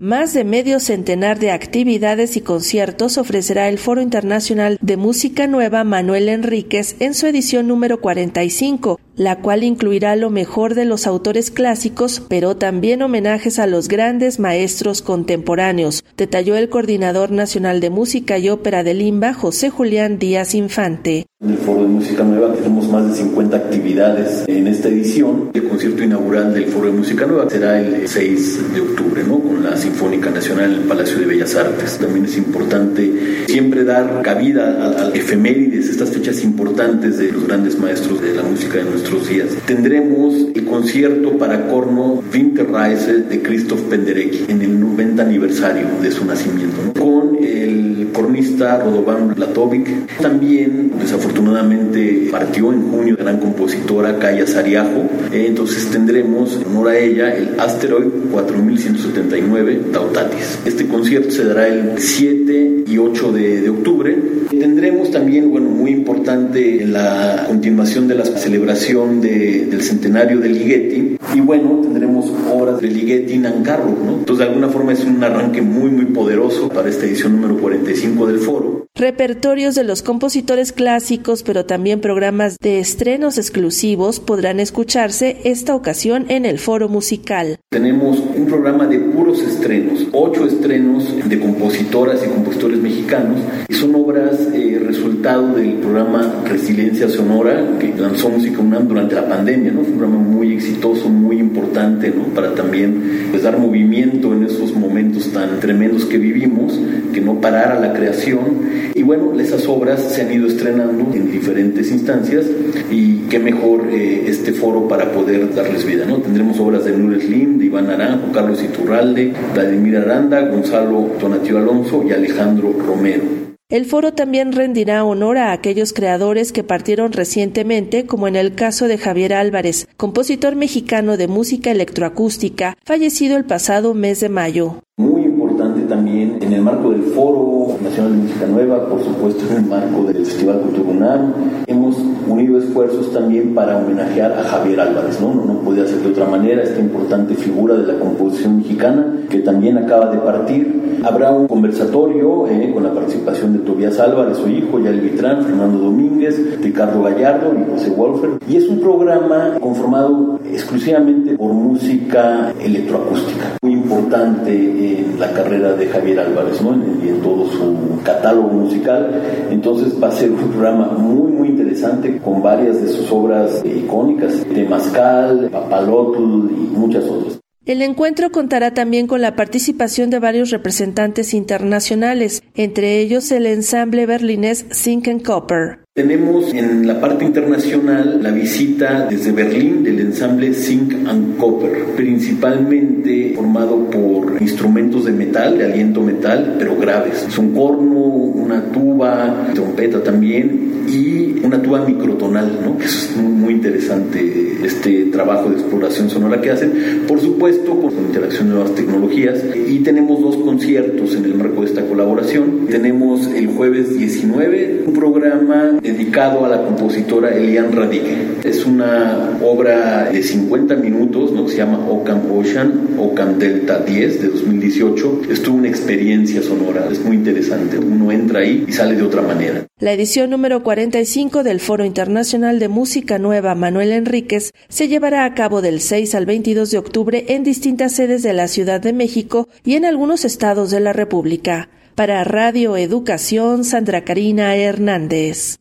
Más de medio centenar de actividades y conciertos ofrecerá el Foro Internacional de Música Nueva Manuel Enríquez en su edición número 45, la cual incluirá lo mejor de los autores clásicos, pero también homenajes a los grandes maestros contemporáneos, detalló el coordinador nacional de música y ópera de Limba, José Julián Díaz Infante. En el Foro de Música Nueva tenemos más de 50 actividades en esta edición. El concierto inaugural del Foro de Música Nueva será el 6 de octubre, ¿no? Con la Sinfónica Nacional en el Palacio de Bellas Artes. También es importante siempre dar cabida a, a efemérides, estas fechas importantes de los grandes maestros de la música de nuestros días. Tendremos el concierto para corno Winterreise de Christoph Penderecki en el 90 aniversario de su nacimiento, con el cornista Rodovan Latovic. También, desafortunadamente, partió en junio la gran compositora Kaya Sariajo. Entonces tendremos en honor a ella el Asteroid 4179 Tautatis. Este concierto se dará el 7 y 8 de, de octubre. Tendremos también, bueno, muy importante la continuación de la celebración de, del centenario de Ligeti. Y bueno, tendremos obras de Ligeti en Ancarro, ¿no? Entonces, de alguna forma es un arranque muy, muy poderoso para esta edición número 45 del foro. Repertorios de los compositores clásicos, pero también programas de estrenos exclusivos podrán escucharse esta ocasión en el foro musical. Tenemos un programa de puros estrenos, ocho estrenos de compositoras y compositores mexicanos, y son obras eh, resultado del programa Resiliencia Sonora que lanzó Música UNAM durante la pandemia, ¿no? Fue un programa muy exitoso, muy importante, ¿no? Para también pues, dar movimiento en esos momentos tan tremendos que vivimos, que no parara la creación. Y bueno, esas obras se han ido estrenando en diferentes instancias y qué mejor eh, este foro para poder darles vida, ¿no? Tendremos obras de Nunes Lim, de Iván Naranjo, Carlos Iturralde, Vladimir Aranda, Gonzalo Tonatiu Alonso y Alejandro Romero. El foro también rendirá honor a aquellos creadores que partieron recientemente, como en el caso de Javier Álvarez, compositor mexicano de música electroacústica, fallecido el pasado mes de mayo. También en el marco del Foro Nacional de Música Nueva, por supuesto en el marco del Festival Cultura UNAM, hemos unido esfuerzos también para homenajear a Javier Álvarez, ¿no? No, no podía ser de otra manera, esta importante figura de la composición mexicana que también acaba de partir. Habrá un conversatorio eh, con la participación de Tobias Álvarez, su hijo, Yael Vitrán, Fernando Domínguez, Ricardo Gallardo y José Wolfer. Y es un programa conformado exclusivamente por música electroacústica, muy importante en la carrera de Javier Álvarez ¿no? y en todo su catálogo musical. Entonces va a ser un programa muy, muy interesante con varias de sus obras icónicas, Temazcal, Papalotl y muchas otras. El encuentro contará también con la participación de varios representantes internacionales, entre ellos el ensamble berlinés Zinc Copper. Tenemos en la parte internacional la visita desde Berlín del ensamble Zinc and Copper, principalmente formado por instrumentos de metal, de aliento metal, pero graves. Es un corno, una tuba, trompeta también y una tuba microtonal, ¿no? Es muy, interesante este trabajo de exploración sonora que hacen, por supuesto con interacción de nuevas tecnologías. Y tenemos dos conciertos en el marco de esta colaboración. Tenemos el jueves 19 un programa dedicado a la compositora Elian Radigue. Es una obra de 50 minutos, ¿no? se llama Ocam Ocean, Ocam Delta 10 de 2018. Es toda una experiencia sonora, es muy interesante. Uno entra ahí y sale de otra manera. La edición número 45 del Foro Internacional de Música Nueva Manuel Enríquez se llevará a cabo del 6 al 22 de octubre en distintas sedes de la Ciudad de México y en algunos estados de la República. Para Radio Educación, Sandra Karina Hernández.